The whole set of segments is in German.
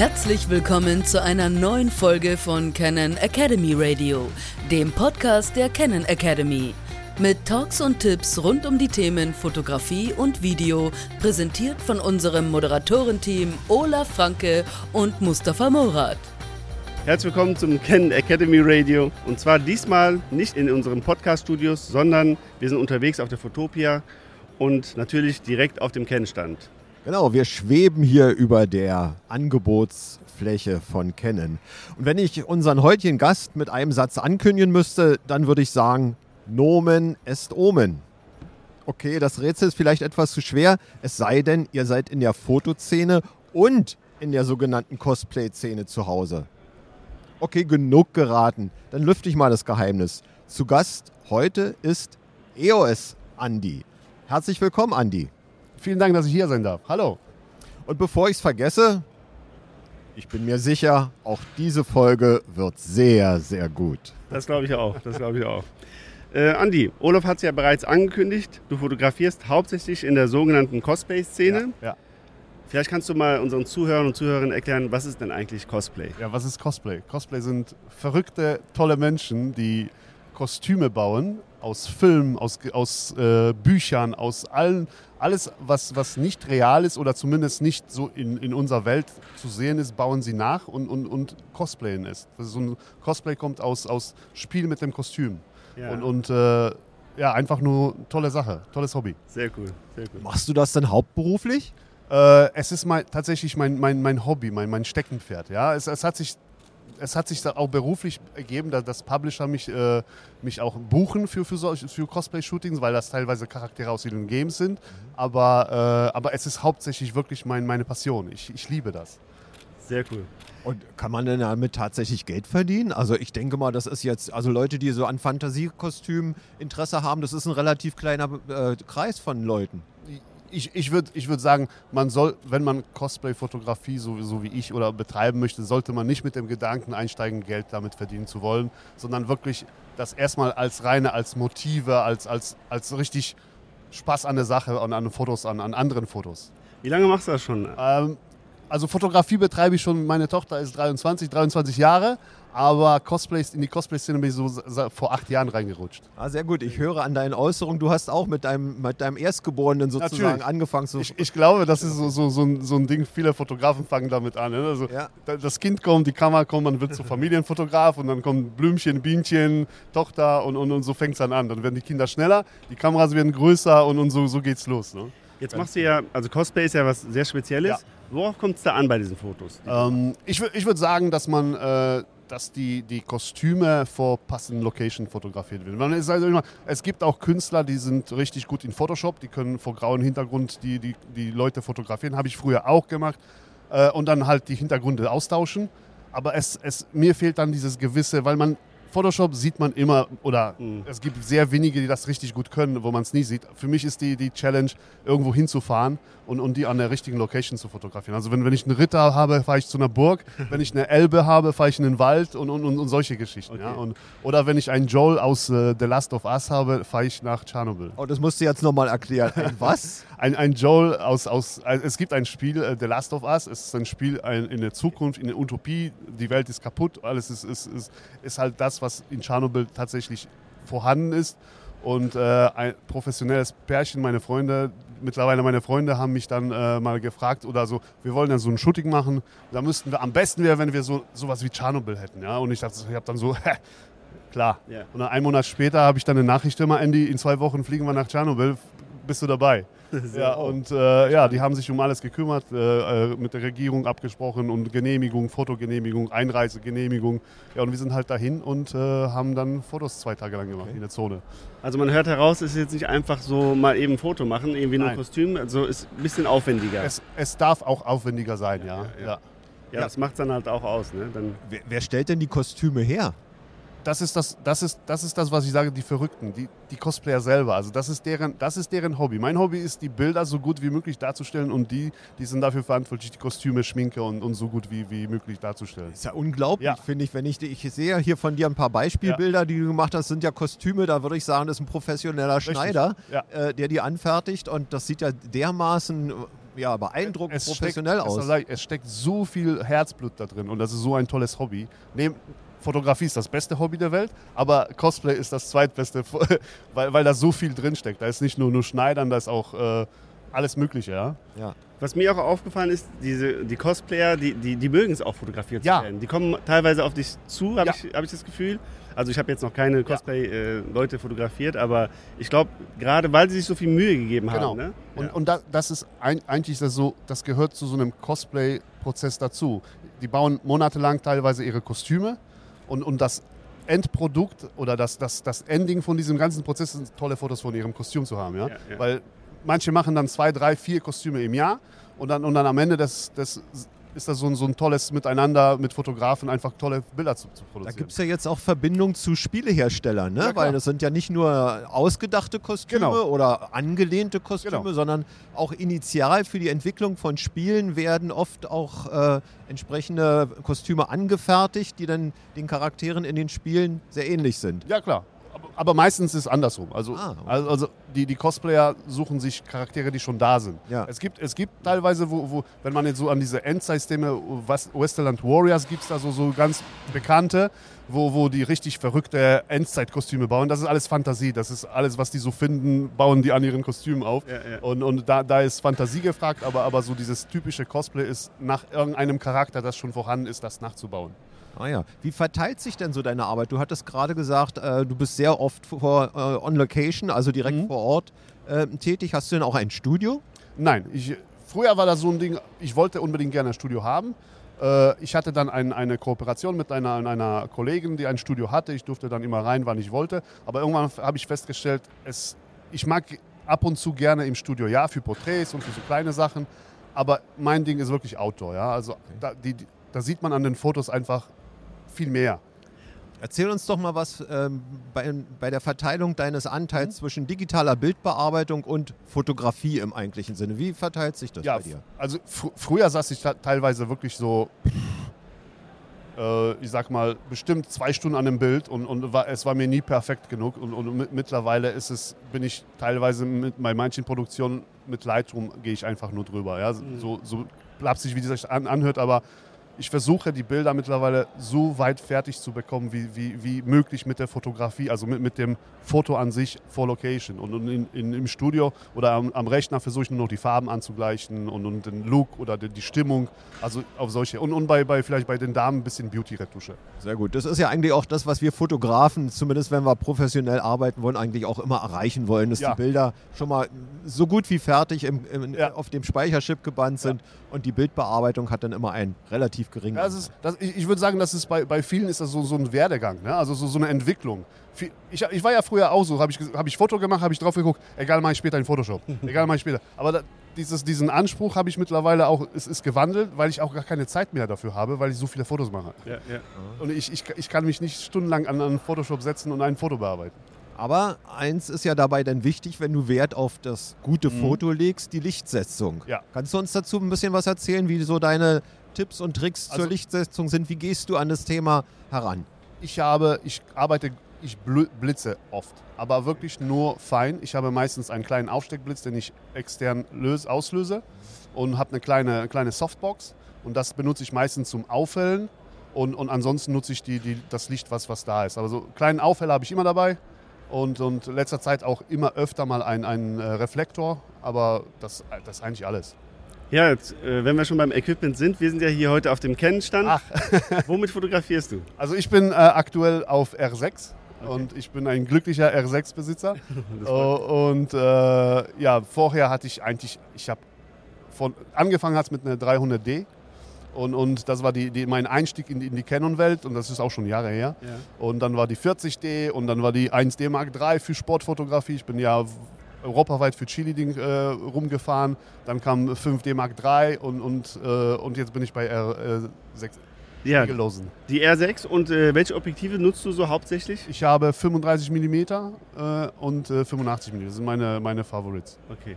Herzlich willkommen zu einer neuen Folge von Canon Academy Radio, dem Podcast der Canon Academy. Mit Talks und Tipps rund um die Themen Fotografie und Video, präsentiert von unserem Moderatorenteam Olaf Franke und Mustafa Morat. Herzlich willkommen zum Canon Academy Radio. Und zwar diesmal nicht in unseren Podcast-Studios, sondern wir sind unterwegs auf der Fotopia und natürlich direkt auf dem Canon-Stand. Genau, wir schweben hier über der Angebotsfläche von Canon. Und wenn ich unseren heutigen Gast mit einem Satz ankündigen müsste, dann würde ich sagen, Nomen est Omen. Okay, das Rätsel ist vielleicht etwas zu schwer, es sei denn, ihr seid in der Fotoszene und in der sogenannten Cosplay-Szene zu Hause. Okay, genug geraten. Dann lüfte ich mal das Geheimnis. Zu Gast heute ist EOS Andi. Herzlich willkommen, Andi. Vielen Dank, dass ich hier sein darf. Hallo. Und bevor ich es vergesse, ich bin mir sicher, auch diese Folge wird sehr, sehr gut. Das glaube ich auch. Das glaube ich auch. Äh, Andi, Olaf hat es ja bereits angekündigt. Du fotografierst hauptsächlich in der sogenannten Cosplay-Szene. Ja, ja. Vielleicht kannst du mal unseren Zuhörern und Zuhörern erklären, was ist denn eigentlich Cosplay? Ja, was ist Cosplay? Cosplay sind verrückte, tolle Menschen, die Kostüme bauen aus Filmen, aus, aus äh, Büchern, aus allen, alles, was, was nicht real ist oder zumindest nicht so in, in unserer Welt zu sehen ist, bauen sie nach und, und, und cosplayen es. Also so ein Cosplay kommt aus, aus Spiel mit dem Kostüm. Ja. Und, und äh, ja, einfach nur tolle Sache, tolles Hobby. Sehr cool, sehr cool. Machst du das denn hauptberuflich? Äh, es ist mein, tatsächlich mein, mein, mein Hobby, mein, mein Steckenpferd. Ja? Es, es, hat sich, es hat sich da auch beruflich ergeben, dass das Publisher mich, äh, mich auch buchen für, für, solche- für Cosplay-Shootings, weil das teilweise Charaktere aus den Games sind. Aber, äh, aber es ist hauptsächlich wirklich mein, meine Passion. Ich, ich liebe das. Sehr cool. Und kann man denn damit tatsächlich Geld verdienen? Also ich denke mal, das ist jetzt, also Leute, die so an Fantasiekostümen Interesse haben, das ist ein relativ kleiner äh, Kreis von Leuten. Ich, ich würde ich würd sagen, man soll, wenn man Cosplay-Fotografie so, so wie ich oder betreiben möchte, sollte man nicht mit dem Gedanken einsteigen, Geld damit verdienen zu wollen, sondern wirklich das erstmal als reine, als Motive, als, als, als richtig Spaß an der Sache und an Fotos, an, an anderen Fotos. Wie lange machst du das schon? Ähm, also Fotografie betreibe ich schon, meine Tochter ist 23, 23 Jahre, aber Cosplays, in die Cosplay-Szene bin ich so vor acht Jahren reingerutscht. Ah, sehr gut. Ich höre an deinen Äußerungen, du hast auch mit deinem, mit deinem Erstgeborenen sozusagen Natürlich. angefangen zu. Ich, ich glaube, das ist so, so, so, ein, so ein Ding, viele Fotografen fangen damit an. Ne? Also, Ja. da- Das Kind kommt, die Kamera kommt, man wird zum Familienfotograf und dann kommen Blümchen, Bienchen, Tochter und, und, und so fängt es dann an. Dann werden die Kinder schneller, die Kameras werden größer und, und so, so geht's los. Ne? Jetzt machst du ja, also Cosplay ist ja was sehr Spezielles. Ja. Worauf kommt es da an bei diesen Fotos? Ähm, ich ich würde sagen, dass man, äh, dass die, die Kostüme vor passenden Location fotografiert werden. Es, ist also immer, es gibt auch Künstler, die sind richtig gut in Photoshop, die können vor grauem Hintergrund die, die, die Leute fotografieren. Habe ich früher auch gemacht. Äh, und dann halt die Hintergründe austauschen. Aber es, es, mir fehlt dann dieses gewisse, weil man Photoshop sieht man immer oder es gibt sehr wenige, die das richtig gut können, wo man es nie sieht. Für mich ist die, die Challenge, irgendwo hinzufahren und, und die an der richtigen Location zu fotografieren. Also wenn, wenn ich einen Ritter habe, fahre ich zu einer Burg. wenn ich eine Elbe habe, fahre ich in den Wald und, und, und, solche Geschichten. Ja? Okay. Und, oder wenn ich einen Joel aus äh, The Last of Us habe, fahre ich nach Tschernobyl. oh, das musst du jetzt nochmal erklären. Ein was? Ein, ein Joel aus, aus also es gibt ein Spiel, äh, The Last of Us, es ist ein Spiel ein, in der Zukunft, in der Utopie, die Welt ist kaputt, alles ist, ist, ist, ist halt das, was in Tschernobyl tatsächlich vorhanden ist. Und äh, ein professionelles Pärchen, meine Freunde, mittlerweile meine Freunde haben mich dann äh, mal gefragt oder so, wir wollen dann so ein Shooting machen, da müssten wir, am besten wäre, wenn wir so sowas wie Tschernobyl hätten. Ja? Und ich dachte, ich habe dann so, klar. Ja. Und dann einen Monat später habe ich dann eine Nachricht immer, Andy, in zwei Wochen fliegen wir nach Tschernobyl, bist du dabei? Ja, und äh, ja, die haben sich um alles gekümmert, äh, äh, mit der Regierung abgesprochen und Genehmigung, Fotogenehmigung, Einreisegenehmigung. Ja, und wir sind halt dahin und äh, haben dann Fotos zwei Tage lang gemacht in der Zone. Also man hört heraus, es ist jetzt nicht einfach so mal eben ein Foto machen, irgendwie nur ein Nein. Kostüm, also ist ein bisschen aufwendiger. Es, es darf auch aufwendiger sein, ja. Ja, ja, ja. ja, das macht es dann halt auch aus. Ne? Dann, Wer, wer stellt denn die Kostüme her? Das, ist das, das, ist, das ist das, was ich sage, die Verrückten, die, die Cosplayer selber. Also das ist, deren, das ist deren Hobby. Mein Hobby ist, die Bilder so gut wie möglich darzustellen und die, die sind dafür verantwortlich, die Kostüme, Schminke und, und so gut wie, wie möglich darzustellen. Ist ja unglaublich, Ja. finde ich, wenn ich, ich sehe hier von dir ein paar Beispielbilder, die du gemacht hast, sind ja Kostüme, da würde ich sagen, das ist ein professioneller Schneider, Ja. äh, der die anfertigt und das sieht ja dermaßen ja, beeindruckend es professionell steckt, aus. Es, es steckt so viel Herzblut da drin und das ist so ein tolles Hobby. Neben, Fotografie ist das beste Hobby der Welt, aber Cosplay ist das zweitbeste, weil, weil da so viel drin steckt. Da ist nicht nur, nur Schneidern, da ist auch äh, alles Mögliche. Ja? ja. Was mir auch aufgefallen ist, diese, die Cosplayer, die, die, die mögen es auch fotografiert Ja. zu werden. Die kommen teilweise auf dich zu, habe Ja. ich, hab ich das Gefühl. Also ich habe jetzt noch keine Cosplay-Leute fotografiert, aber ich glaube, gerade weil sie sich so viel Mühe gegeben Genau. haben. Ne? Und, ja. und da, das ist ein, eigentlich das so, das gehört zu so einem Cosplay-Prozess dazu. Die bauen monatelang teilweise ihre Kostüme und, und das Endprodukt oder das, das, das Ending von diesem ganzen Prozess sind tolle Fotos von ihrem Kostüm zu haben. Ja? Ja, ja. Weil manche machen dann zwei, drei, vier Kostüme im Jahr und dann, und dann am Ende des, des ist das so ein, so ein tolles Miteinander mit Fotografen, einfach tolle Bilder zu, zu Da produzieren. gibt es ja jetzt auch Verbindungen zu Spieleherstellern, ne? Ja, weil das sind ja nicht nur ausgedachte Kostüme Genau. oder angelehnte Kostüme, Genau. sondern auch initial für die Entwicklung von Spielen werden oft auch äh, entsprechende Kostüme angefertigt, die dann den Charakteren in den Spielen sehr ähnlich sind. Ja, klar. Aber, meistens ist es andersrum. Also, Ah, okay. also, also die, die Cosplayer suchen sich Charaktere, die schon da sind. Ja. Es, gibt, es gibt teilweise, wo, wo, wenn man jetzt so an diese Endzeit-Systeme, was- Westerland Warriors, gibt es da so, so ganz bekannte, wo, wo die richtig verrückte Endzeit-Kostüme bauen. Das ist alles Fantasie. Das ist alles, was die so finden, bauen die an ihren Kostümen auf. Ja, ja. Und, und da, da ist Fantasie gefragt, aber, aber so dieses typische Cosplay ist nach irgendeinem Charakter, das schon vorhanden ist, das nachzubauen. Ah ja. Wie verteilt sich denn so deine Arbeit? Du hattest gerade gesagt, äh, du bist sehr oft vor, äh, on location, also direkt Mhm. vor Ort äh, tätig. Hast du denn auch ein Studio? Nein, ich, früher war das so ein Ding, ich wollte unbedingt gerne ein Studio haben. Äh, ich hatte dann ein, eine Kooperation mit einer, einer Kollegin, die ein Studio hatte. Ich durfte dann immer rein, wann ich wollte. Aber irgendwann habe ich festgestellt, es, ich mag ab und zu gerne im Studio, ja, für Porträts und für so kleine Sachen. Aber mein Ding ist wirklich Outdoor. Ja? Also da, die, die, da sieht man an den Fotos einfach viel mehr. Erzähl uns doch mal was ähm, bei, bei der Verteilung deines Anteils zwischen digitaler Bildbearbeitung und Fotografie im eigentlichen Sinne. Wie verteilt sich das Ja, bei dir? also fr früher saß ich teilweise wirklich so, äh, ich sag mal, bestimmt zwei Stunden an einem Bild und, und war, es war mir nie perfekt genug. Und, und mit, mittlerweile ist es, bin ich teilweise mit, bei manchen Produktionen mit Lightroom gehe ich einfach nur drüber. Ja? So, so lapsig, wie das sich an, anhört, aber ich versuche die Bilder mittlerweile so weit fertig zu bekommen, wie, wie, wie möglich mit der Fotografie, also mit, mit dem Foto an sich vor Location. Und, und in, in, im Studio oder am, am Rechner versuche ich nur noch die Farben anzugleichen und, und den Look oder die, die Stimmung, also auf solche. Und, und bei, bei, vielleicht bei den Damen ein bisschen Beauty-Retusche. Sehr gut. Das ist ja eigentlich auch das, was wir Fotografen, zumindest wenn wir professionell arbeiten wollen, eigentlich auch immer erreichen wollen, dass Ja. die Bilder schon mal so gut wie fertig im, im, Ja. auf dem Speicherchip gebannt sind und die Bildbearbeitung hat dann immer einen relativ geringen Ja, das ist, das, ich, ich würde sagen, das ist bei, bei vielen ist das so, so ein Werdegang, ne? also so, so eine Entwicklung. Ich, ich war ja früher auch so, habe ich, hab ich Foto gemacht, habe ich drauf geguckt, egal, mache ich später in Photoshop, egal, mache ich später. Aber da, dieses, diesen Anspruch habe ich mittlerweile auch, es ist gewandelt, weil ich auch gar keine Zeit mehr dafür habe, weil ich so viele Fotos mache. Ja, ja. Und ich, ich, ich kann mich nicht stundenlang an, an Photoshop setzen und ein Foto bearbeiten. Aber eins ist ja dabei dann wichtig, wenn du Wert auf das gute Foto legst, die Lichtsetzung. Mhm. Ja. Kannst du uns dazu ein bisschen was erzählen, wie so deine Tipps und Tricks zur Also- Lichtsetzung sind? Wie gehst du an das Thema heran? Ich habe, ich arbeite, ich bl- blitze oft, aber wirklich nur fein. Ich habe meistens einen kleinen Aufsteckblitz, den ich extern löse, auslöse und habe eine kleine, kleine Softbox und das benutze ich meistens zum Aufhellen und, und ansonsten nutze ich die, die, das Licht, was, was da ist. Aber so einen kleinen Aufheller habe ich immer dabei und, und letzter Zeit auch immer öfter mal einen, einen äh, Reflektor, aber das, das ist eigentlich alles. Ja jetzt, äh, wenn wir schon beim Equipment sind, wir sind ja hier heute auf dem Canon-Stand. Ach. Womit fotografierst du? Also ich bin äh, aktuell auf R6 und ich bin ein glücklicher R6-Besitzer. Oh, und äh, ja, vorher hatte ich eigentlich, ich habe von angefangen hat mit einer 300D und, und das war die, die, mein Einstieg in die, in die Canon-Welt und das ist auch schon Jahre her. Ja. Und dann war die 40D und dann war die 1D Mark III für Sportfotografie. Ich bin ja europaweit für Chili-Ding äh, rumgefahren. Dann kam 5D Mark III und, und, äh, und jetzt bin ich bei R6 Ja, Spiegellosen. die R6 und äh, welche Objektive nutzt du so hauptsächlich? Ich habe 35 mm äh, und äh, 85 mm. Das sind meine, meine Favorites. Okay.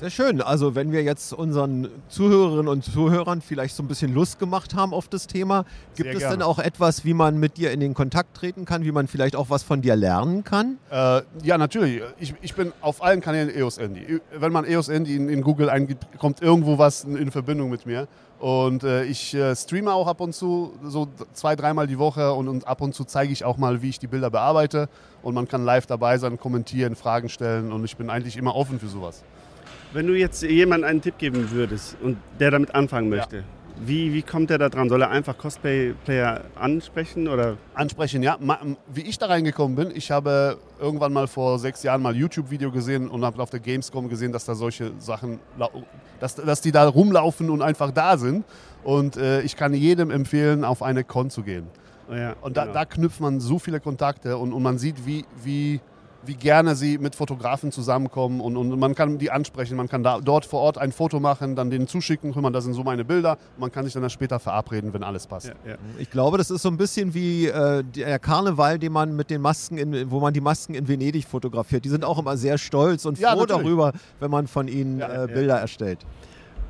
Sehr schön. Also wenn wir jetzt unseren Zuhörerinnen und Zuhörern vielleicht so ein bisschen Lust gemacht haben auf das Thema, gibt es denn auch etwas, wie man mit dir in den Kontakt treten kann, wie man vielleicht auch was von dir lernen kann? Äh, ja, natürlich. Ich, ich bin auf allen Kanälen EOS Andy. Wenn man EOS Andy in, in Google eingibt, kommt irgendwo was in, in Verbindung mit mir. Und äh, ich äh, streame auch ab und zu, so zwei, dreimal die Woche und, und ab und zu zeige ich auch mal, wie ich die Bilder bearbeite. Und man kann live dabei sein, kommentieren, Fragen stellen und ich bin eigentlich immer offen für sowas. Wenn du jetzt jemandem einen Tipp geben würdest und der damit anfangen möchte, wie, wie kommt er da dran? Soll er einfach Cosplay-Player ansprechen oder? ansprechen. Ja, wie ich da reingekommen bin, ich habe irgendwann mal vor sechs Jahren mal YouTube-Video gesehen und habe auf der Gamescom gesehen, dass da solche Sachen, dass, dass die da rumlaufen und einfach da sind. Und äh, ich kann jedem empfehlen, auf eine Con zu gehen. Oh ja, Und da, genau. da knüpft man so viele Kontakte und, und man sieht, wie, wie, wie gerne sie mit Fotografen zusammenkommen und, und man kann die ansprechen, man kann da, dort vor Ort ein Foto machen, dann denen zuschicken, guck mal, das sind so meine Bilder. Man kann sich dann später verabreden, wenn alles passt. ja, ja. Ich glaube, das ist so ein bisschen wie äh, der Karneval, den man mit den Masken, in, wo man die Masken in Venedig fotografiert. Die sind auch immer sehr stolz und Ja, froh natürlich. darüber, wenn man von ihnen Ja, äh, ja. Bilder erstellt.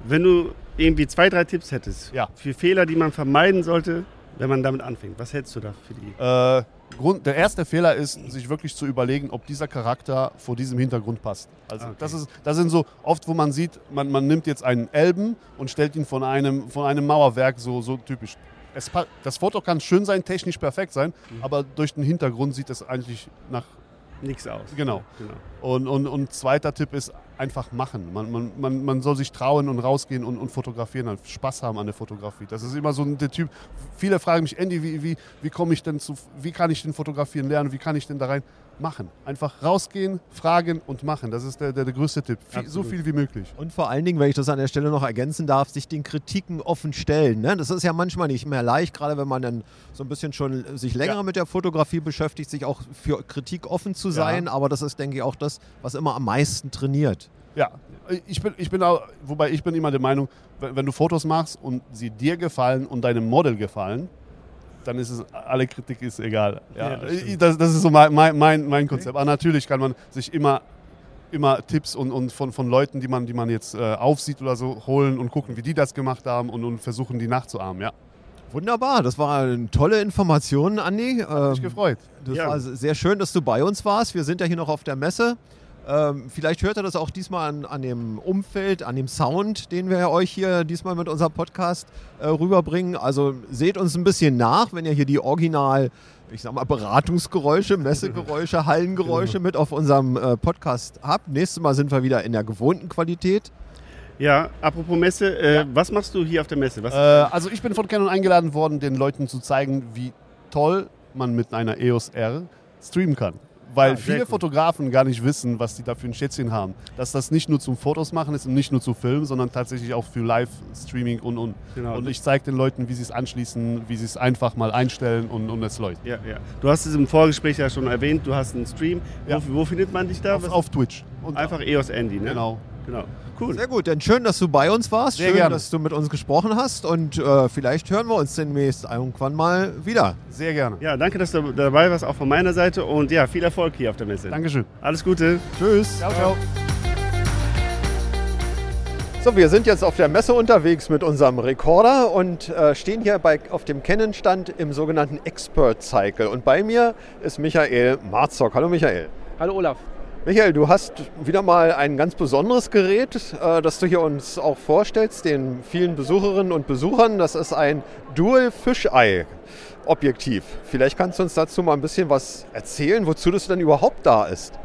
Wenn du irgendwie zwei, drei Tipps hättest Ja. für Fehler, die man vermeiden sollte, wenn man damit anfängt, was hättest du da für die? Äh, Grund, der erste Fehler ist, sich wirklich zu überlegen, ob dieser Charakter vor diesem Hintergrund passt. Also Okay. das, ist, das sind so oft, wo man sieht, man, man nimmt jetzt einen Elben und stellt ihn von einem, von einem Mauerwerk so, so typisch. Es, das Foto kann schön sein, technisch perfekt sein, aber durch den Hintergrund sieht es eigentlich nach... Nichts aus. Genau. genau. Und, und, und zweiter Tipp ist einfach machen. Man, man, man, man soll sich trauen und rausgehen und, und fotografieren, halt Spaß haben an der Fotografie. Das ist immer so ein, der Typ. Viele fragen mich, Andy, wie, wie, wie komme ich denn zu, wie kann ich denn fotografieren lernen, wie kann ich denn da rein? Machen. Einfach rausgehen, fragen und machen. Das ist der, der, der größte Tipp. Viel, so viel wie möglich. Und vor allen Dingen, wenn ich das an der Stelle noch ergänzen darf, sich den Kritiken offen stellen. Ne? Das ist ja manchmal nicht mehr leicht, gerade wenn man dann so ein bisschen schon sich länger Ja. mit der Fotografie beschäftigt, sich auch für Kritik offen zu sein. Aber das ist, denke ich, auch das, was immer am meisten trainiert. Ja, ich bin, ich bin auch, wobei ich bin immer der Meinung, wenn, wenn du Fotos machst und sie dir gefallen und deinem Model gefallen, dann ist es, alle Kritik ist egal. Ja, Ja, das das, das ist so mein, mein, mein, Konzept. Aber natürlich kann man sich immer, immer Tipps und, und von, von Leuten, die man, die man jetzt äh, aufsieht oder so, holen und gucken, wie die das gemacht haben und, und versuchen, die nachzuahmen. Ja, Wunderbar, das war eine tolle Information, Andi. Ähm, mich gefreut. Das Ja. war sehr schön, dass du bei uns warst. Wir sind ja hier noch auf der Messe. Ähm, vielleicht hört ihr das auch diesmal an, an dem Umfeld, an dem Sound, den wir euch hier diesmal mit unserem Podcast äh, rüberbringen. Also seht uns ein bisschen nach, wenn ihr hier die Original, ich sag mal, Beratungsgeräusche, Messegeräusche, Hallengeräusche mit auf unserem äh, Podcast habt. Nächstes Mal sind wir wieder in der gewohnten Qualität. Ja, apropos Messe, äh, Ja. was machst du hier auf der Messe? Äh, also ich bin von Canon eingeladen worden, den Leuten zu zeigen, wie toll man mit einer EOS R streamen kann. Weil Ah, sehr viele cool. Fotografen gar nicht wissen, was die da für ein Schätzchen haben. Dass das nicht nur zum Fotos machen ist und nicht nur zu filmen, sondern tatsächlich auch für Live-Streaming und und. Genau. Und ich zeige den Leuten, wie sie es anschließen, wie sie es einfach mal einstellen und, und es läuft. ja, ja. Du hast es im Vorgespräch ja schon erwähnt, du hast einen Stream. Ja. Wo, wo findet man dich da? Auf, auf Twitch. Und Einfach EOS Andy, ne? Genau. genau. Cool. Sehr gut, denn schön, dass du bei uns warst. Sehr schön, gerne. dass du mit uns gesprochen hast. Und äh, vielleicht hören wir uns demnächst irgendwann mal wieder. Sehr gerne. Ja, danke, dass du dabei warst, auch von meiner Seite. Und ja, viel Erfolg hier auf der Messe. Dankeschön. Alles Gute. Tschüss. Ciao, ciao. So, wir sind jetzt auf der Messe unterwegs mit unserem Rekorder und äh, stehen hier bei, auf dem Canon-Stand im sogenannten Expert Cycle. Und bei mir ist Michael Marzock. Hallo Michael. Hallo Olaf. Michael, du hast wieder mal ein ganz besonderes Gerät, äh, das du hier uns auch vorstellst, den vielen Besucherinnen und Besuchern. Das ist ein Dual Fisheye Objektiv. Vielleicht kannst du uns dazu mal ein bisschen was erzählen, wozu das denn überhaupt da ist.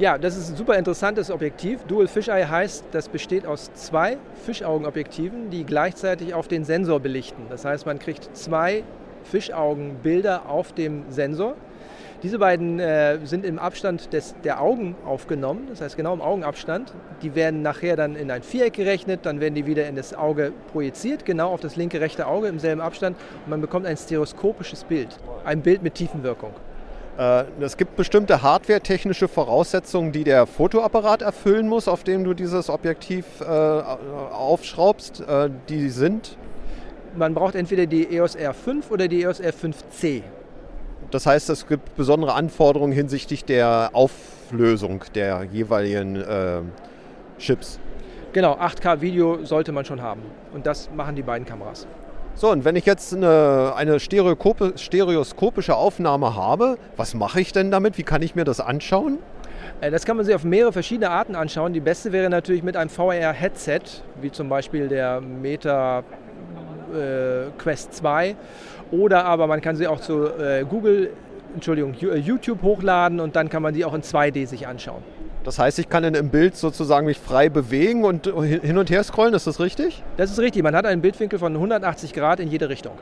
Ja, das ist ein super interessantes Objektiv. Dual Fisheye heißt, das besteht aus zwei Fischaugenobjektiven, die gleichzeitig auf den Sensor belichten. Das heißt, man kriegt zwei Fischaugenbilder auf dem Sensor. Diese beiden äh, sind im Abstand des, der Augen aufgenommen, das heißt genau im Augenabstand. Die werden nachher dann in ein Viereck gerechnet, dann werden die wieder in das Auge projiziert, genau auf das linke, rechte Auge im selben Abstand und man bekommt ein stereoskopisches Bild, ein Bild mit Tiefenwirkung. Äh, Es gibt bestimmte hardware-technische Voraussetzungen, die der Fotoapparat erfüllen muss, auf dem du dieses Objektiv äh, aufschraubst. Äh, die sind, Man braucht entweder die EOS R5 oder die EOS R5C. Das heißt, es gibt besondere Anforderungen hinsichtlich der Auflösung der jeweiligen äh, Chips. Genau, 8K-Video sollte man schon haben. Und das machen die beiden Kameras. So, und wenn ich jetzt eine, eine stereoskopische Aufnahme habe, was mache ich denn damit? Wie kann ich mir das anschauen? Äh, das kann man sich auf mehrere verschiedene Arten anschauen. Die beste wäre natürlich mit einem VR-Headset, wie zum Beispiel der Meta Quest 2. Oder aber man kann sie auch zu äh, Google, Entschuldigung, äh, YouTube hochladen und dann kann man die auch in 2D sich anschauen. Das heißt, ich kann in einem Bild sozusagen mich frei bewegen und hin und her scrollen, ist das richtig? Das ist richtig. Man hat einen Bildwinkel von 180 Grad in jede Richtung.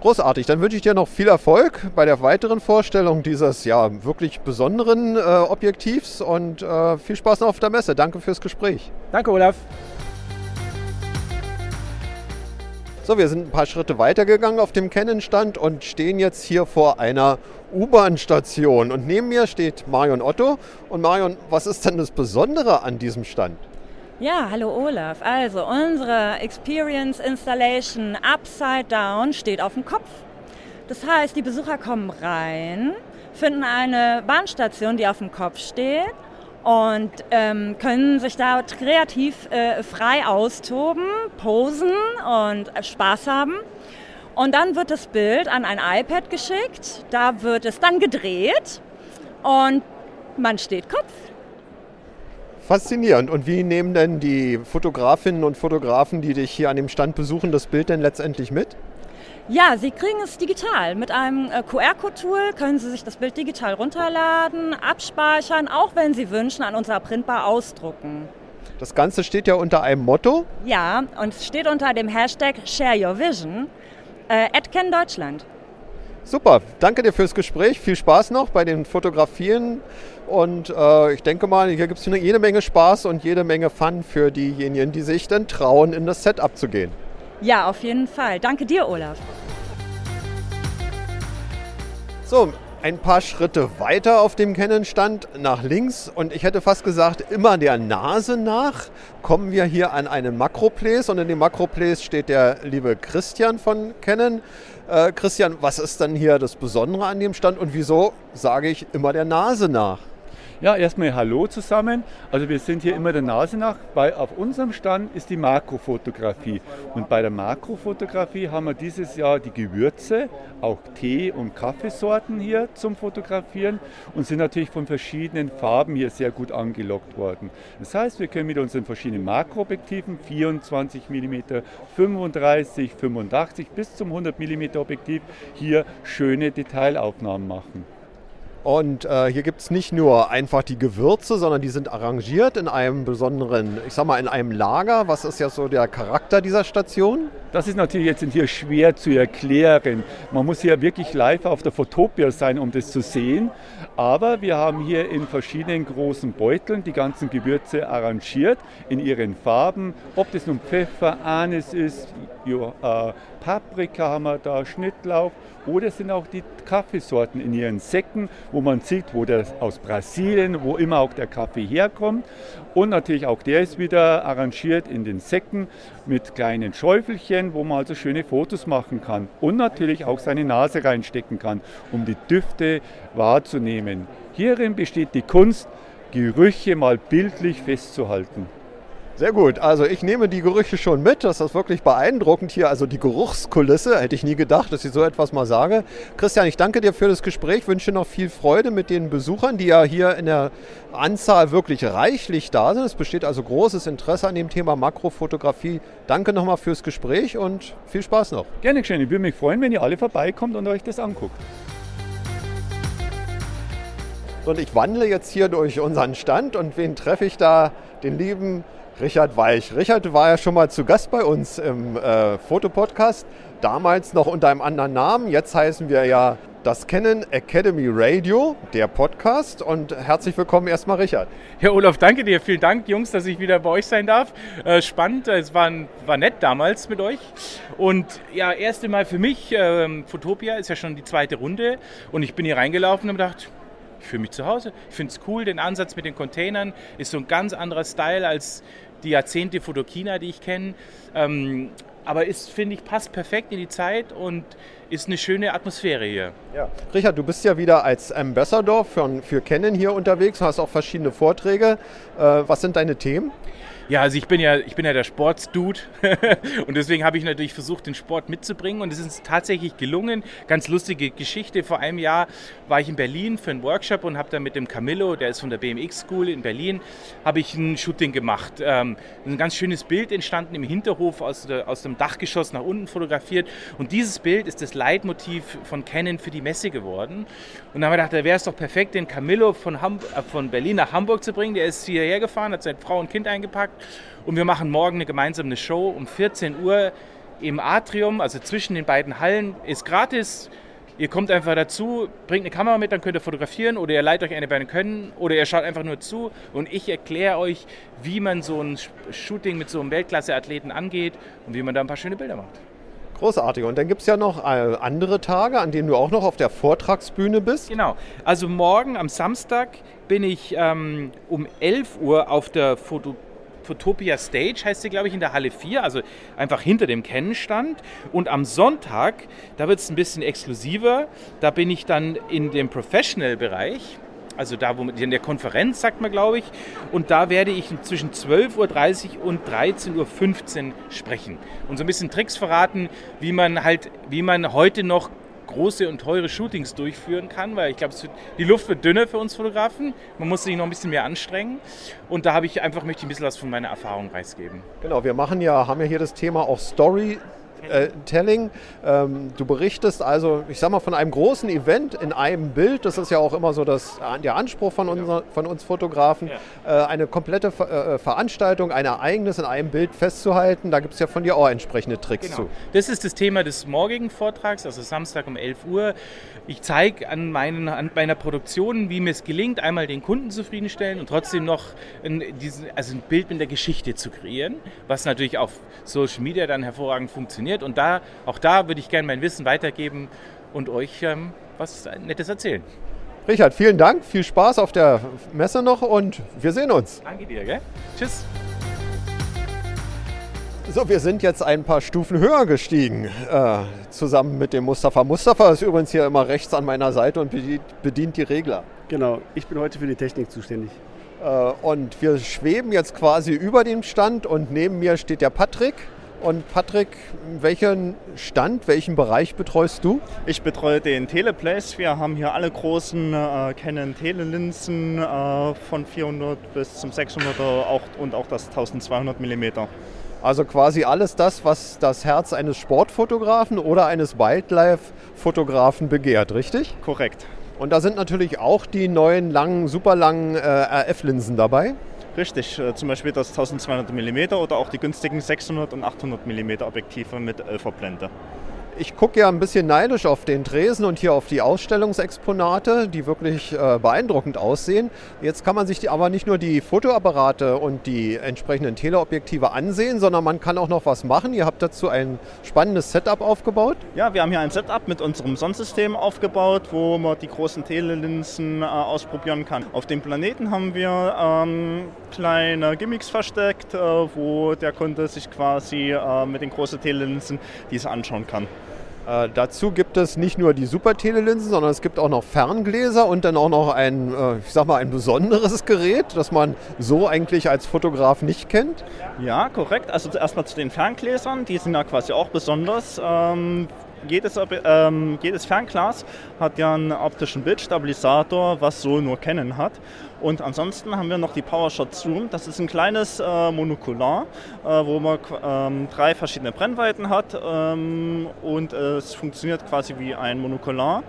Großartig, dann wünsche ich dir noch viel Erfolg bei der weiteren Vorstellung dieses ja wirklich besonderen äh, Objektivs und äh, viel Spaß noch auf der Messe. Danke fürs Gespräch. Danke, Olaf. So, wir sind ein paar Schritte weitergegangen auf dem Canon-Stand und stehen jetzt hier vor einer U-Bahn-Station. Und neben mir steht Marion Otto. Und Marion, was ist denn das Besondere an diesem Stand? Ja, hallo Olaf. Also unsere Experience Installation Upside Down steht auf dem Kopf. Das heißt, die Besucher kommen rein, finden eine Bahnstation, die auf dem Kopf steht und ähm, können sich da kreativ äh, frei austoben, posen und äh, Spaß haben. Und dann wird das Bild an ein iPad geschickt, da wird es dann gedreht und man steht Kopf. Faszinierend. Und wie nehmen denn die Fotografinnen und Fotografen, die dich hier an dem Stand besuchen, das Bild denn letztendlich mit? Ja, Sie kriegen es digital. Mit einem äh, QR-Code-Tool können Sie sich das Bild digital runterladen, abspeichern, auch wenn Sie wünschen, an unserer Printbar ausdrucken. Das Ganze steht ja unter einem Motto. Ja, und es steht unter dem Hashtag Share Your Vision, äh, Deutschland. Super, danke dir fürs Gespräch. Viel Spaß noch bei den Fotografien. Und äh, ich denke mal, hier gibt es jede Menge Spaß und jede Menge Fun für diejenigen, die sich dann trauen, in das Setup zu gehen. Ja, auf jeden Fall. Danke dir, Olaf. So, ein paar Schritte weiter auf dem Canon-Stand nach links und ich hätte fast gesagt, immer der Nase nach, kommen wir hier an einen Makroplace und in dem Makroplace steht der liebe Christian von Canon. Äh, Christian, was ist denn hier das Besondere an dem Stand und wieso sage ich immer der Nase nach? Ja, erstmal Hallo zusammen. Also wir sind hier immer der Nase nach, weil auf unserem Stand ist die Makrofotografie. Und bei der Makrofotografie haben wir dieses Jahr die Gewürze, auch Tee- und Kaffeesorten hier zum Fotografieren und sind natürlich von verschiedenen Farben hier sehr gut angelockt worden. Das heißt, wir können mit unseren verschiedenen Makroobjektiven 24 mm, 35, 85 bis zum 100 mm Objektiv hier schöne Detailaufnahmen machen. Und äh, hier gibt es nicht nur einfach die Gewürze, sondern die sind arrangiert in einem besonderen, ich sag mal, in einem Lager. Was ist ja so der Charakter dieser Station? Das ist natürlich jetzt hier schwer zu erklären. Man muss hier wirklich live auf der Fotopia sein, um das zu sehen. Aber wir haben hier in verschiedenen großen Beuteln die ganzen Gewürze arrangiert in ihren Farben. Ob das nun Pfeffer, Anis ist, äh, Paprika haben wir da, Schnittlauch oder sind auch die Kaffeesorten in ihren Säcken, wo man sieht, wo das aus Brasilien, wo immer auch der Kaffee herkommt. Und natürlich auch der ist wieder arrangiert in den Säcken mit kleinen Schäufelchen, wo man also schöne Fotos machen kann. Und natürlich auch seine Nase reinstecken kann, um die Düfte wahrzunehmen. Hierin besteht die Kunst, Gerüche mal bildlich festzuhalten. Sehr gut. Also ich nehme die Gerüche schon mit. Das ist wirklich beeindruckend hier. Also die Geruchskulisse. Hätte ich nie gedacht, dass ich so etwas mal sage. Christian, ich danke dir für das Gespräch. Wünsche noch viel Freude mit den Besuchern, die ja hier in der Anzahl wirklich reichlich da sind. Es besteht also großes Interesse an dem Thema Makrofotografie. Danke nochmal fürs Gespräch und viel Spaß noch. Gerne geschehen. Ich würde mich freuen, wenn ihr alle vorbeikommt und euch das anguckt. Und ich wandle jetzt hier durch unseren Stand und wen treffe ich da? Den lieben Richard Weich. Richard war ja schon mal zu Gast bei uns im äh, Fotopodcast, damals noch unter einem anderen Namen. Jetzt heißen wir ja das Canon Academy Radio, der Podcast. Und herzlich willkommen erstmal, Richard. Ja, Olaf, danke dir. Vielen Dank, Jungs, dass ich wieder bei euch sein darf. Äh, spannend, es war, war nett damals mit euch. Und ja, erste Mal für mich, ähm, Fotopia ist ja schon die zweite Runde. Und ich bin hier reingelaufen und habe gedacht, ich fühle mich zu Hause. Ich finde es cool, den Ansatz mit den Containern ist so ein ganz anderer Style als die Jahrzehnte Fotokina, die ich kenne. Ähm, aber ist, finde ich, passt perfekt in die Zeit und ist eine schöne Atmosphäre hier. Ja. Richard, du bist ja wieder als Ambassador für, für Canon hier unterwegs, hast auch verschiedene Vorträge. Äh, was sind deine Themen? Ja, also ich bin ja, ich bin ja der Sportsdude und deswegen habe ich natürlich versucht, den Sport mitzubringen und es ist tatsächlich gelungen. Ganz lustige Geschichte. Vor einem Jahr war ich in Berlin für einen Workshop und habe da mit dem Camillo, der ist von der BMX School in Berlin, habe ich ein Shooting gemacht. Ähm, ein ganz schönes Bild entstanden im Hinterhof aus, der, aus dem Dachgeschoss nach unten fotografiert und dieses Bild ist das Leitmotiv von Canon für die Messe geworden. Und dann haben wir gedacht, da wäre es doch perfekt, den Camillo von, Ham äh, von Berlin nach Hamburg zu bringen. Der ist hierher gefahren, hat seine Frau und Kind eingepackt und wir machen morgen eine gemeinsame Show um 14 Uhr im Atrium, also zwischen den beiden Hallen. Ist gratis. Ihr kommt einfach dazu, bringt eine Kamera mit, dann könnt ihr fotografieren oder ihr leiht euch eine bei Können oder ihr schaut einfach nur zu und ich erkläre euch, wie man so ein Shooting mit so einem Weltklasse-Athleten angeht und wie man da ein paar schöne Bilder macht. Großartig. Und dann gibt es ja noch äh, andere Tage, an denen du auch noch auf der Vortragsbühne bist. Genau. Also morgen am Samstag bin ich ähm, um 11 Uhr auf der Foto Photopia Stage heißt sie, glaube ich, in der Halle 4, also einfach hinter dem Kennenstand. Und am Sonntag, da wird es ein bisschen exklusiver, da bin ich dann in dem Professional-Bereich. Also da, wo in der Konferenz, sagt man, glaube ich. Und da werde ich zwischen 12.30 Uhr und 13.15 Uhr sprechen. Und so ein bisschen Tricks verraten, wie man halt, wie man heute noch große und teure Shootings durchführen kann, weil ich glaube, die Luft wird dünner für uns Fotografen. Man muss sich noch ein bisschen mehr anstrengen. Und da habe ich einfach möchte ich ein bisschen was von meiner Erfahrung preisgeben. Genau, wir machen ja, haben ja hier das Thema auch Story äh, Telling. Ähm, du berichtest also, ich sag mal, von einem großen Event in einem Bild. Das ist ja auch immer so das, der Anspruch von, unser, von uns Fotografen, ja. äh, eine komplette Ver äh, Veranstaltung, ein Ereignis in einem Bild festzuhalten. Da gibt es ja von dir auch entsprechende Tricks genau. zu. Das ist das Thema des morgigen Vortrags, also Samstag um 11 Uhr. Ich zeige an, an meiner Produktion, wie mir es gelingt, einmal den Kunden zufriedenstellen und trotzdem noch ein, diesen, also ein Bild mit der Geschichte zu kreieren, was natürlich auf Social Media dann hervorragend funktioniert funktioniert. Und da, auch da würde ich gerne mein Wissen weitergeben und euch ähm, was Nettes erzählen. Richard, vielen Dank, viel Spaß auf der Messe noch und wir sehen uns. Danke dir, gell? Tschüss. So, wir sind jetzt ein paar Stufen höher gestiegen, äh, zusammen mit dem Mustafa. Mustafa ist übrigens hier immer rechts an meiner Seite und bedient, bedient die Regler. Genau, ich bin heute für die Technik zuständig. Äh, und wir schweben jetzt quasi über dem Stand und neben mir steht der Patrick. Und Patrick, welchen Stand, welchen Bereich betreust du? Ich betreue den Teleplace. Wir haben hier alle großen äh, Canon Telelinsen äh, von 400 bis zum 600er auch, und auch das 1200 mm. Also quasi alles das, was das Herz eines Sportfotografen oder eines Wildlife-Fotografen begehrt, richtig? Korrekt. Und da sind natürlich auch die neuen langen, super langen äh, RF-Linsen dabei. Richtig, äh, zum Beispiel das 1200 mm oder auch die günstigen 600 und 800 mm Objektive mit 11er Blende ich gucke ja ein bisschen neidisch auf den Tresen und hier auf die Ausstellungsexponate, die wirklich äh, beeindruckend aussehen. Jetzt kann man sich aber nicht nur die Fotoapparate und die entsprechenden Teleobjektive ansehen, sondern man kann auch noch was machen. Ihr habt dazu ein spannendes Setup aufgebaut. Ja, wir haben hier ein Setup mit unserem Sonnensystem aufgebaut, wo man die großen Telelinsen äh, ausprobieren kann. Auf dem Planeten haben wir ähm, kleine Gimmicks versteckt, äh, wo der Kunde sich quasi äh, mit den großen Telelinsen diese anschauen kann. Äh, dazu gibt es nicht nur die Super-Telelinsen, sondern es gibt auch noch Ferngläser und dann auch noch ein, äh, ich sag mal, ein besonderes Gerät, das man so eigentlich als Fotograf nicht kennt. Ja, korrekt. Also erstmal zu den Ferngläsern, die sind ja quasi auch besonders. Ähm, jedes, ähm, jedes Fernglas hat ja einen optischen Bildstabilisator, was so nur Canon hat. Und ansonsten haben wir noch die PowerShot Zoom. Das ist ein kleines äh, Monokular, äh, wo man ähm, drei verschiedene Brennweiten hat ähm, und äh, es funktioniert quasi wie ein Monokular.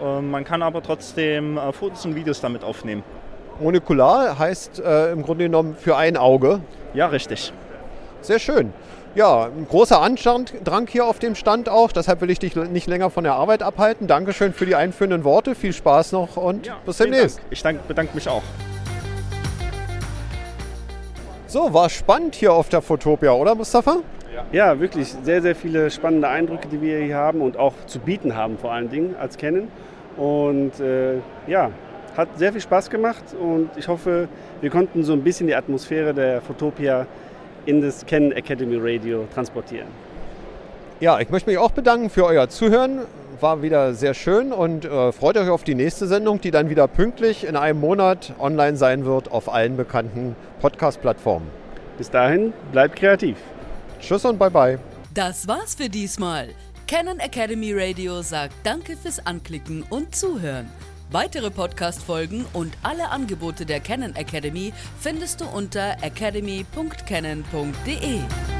Ähm, man kann aber trotzdem äh, Fotos und Videos damit aufnehmen. Monokular heißt äh, im Grunde genommen für ein Auge. Ja, richtig. Sehr schön. Ja, ein großer Andrang hier auf dem Stand auch. Deshalb will ich dich nicht länger von der Arbeit abhalten. Dankeschön für die einführenden Worte. Viel Spaß noch und ja, bis demnächst. Dank. Ich dank, bedanke mich auch. So, war spannend hier auf der Fotopia, oder Mustafa? Ja, wirklich sehr, sehr viele spannende Eindrücke, die wir hier haben und auch zu bieten haben, vor allen Dingen als Canon. Und äh, ja, hat sehr viel Spaß gemacht und ich hoffe, wir konnten so ein bisschen die Atmosphäre der Fotopia in das Canon Academy Radio transportieren. Ja, ich möchte mich auch bedanken für euer Zuhören. War wieder sehr schön und äh, freut euch auf die nächste Sendung, die dann wieder pünktlich in einem Monat online sein wird auf allen bekannten Podcast-Plattformen. Bis dahin, bleibt kreativ. Tschüss und bye bye. Das war's für diesmal. Canon Academy Radio sagt Danke fürs Anklicken und Zuhören. Weitere Podcast-Folgen und alle Angebote der Canon Academy findest du unter academy.canon.de.